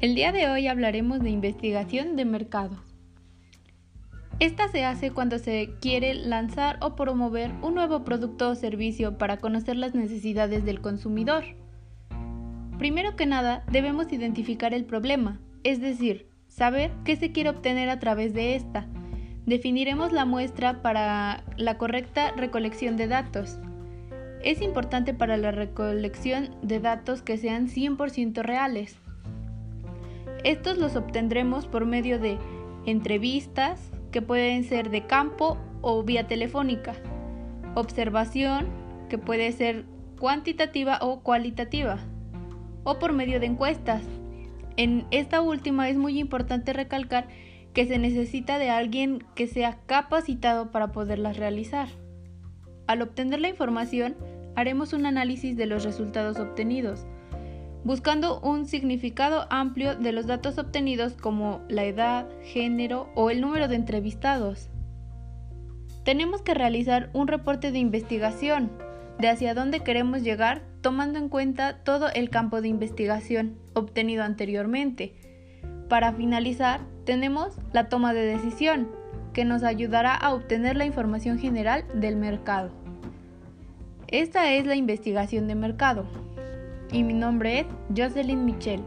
El día de hoy hablaremos de investigación de mercados. Esta se hace cuando se quiere lanzar o promover un nuevo producto o servicio para conocer las necesidades del consumidor. Primero que nada, debemos identificar el problema, es decir, saber qué se quiere obtener a través de esta. Definiremos la muestra para la correcta recolección de datos. Es importante para la recolección de datos que sean 100% reales. Estos los obtendremos por medio de entrevistas, que pueden ser de campo o vía telefónica, observación, que puede ser cuantitativa o cualitativa, o por medio de encuestas. En esta última es muy importante recalcar que se necesita de alguien que sea capacitado para poderlas realizar. Al obtener la información, haremos un análisis de los resultados obtenidos, buscando un significado amplio de los datos obtenidos como la edad, género o el número de entrevistados. Tenemos que realizar un reporte de investigación de hacia dónde queremos llegar tomando en cuenta todo el campo de investigación obtenido anteriormente. Para finalizar, tenemos la toma de decisión, que nos ayudará a obtener la información general del mercado. Esta es la investigación de mercado y mi nombre es Jocelyn Michel.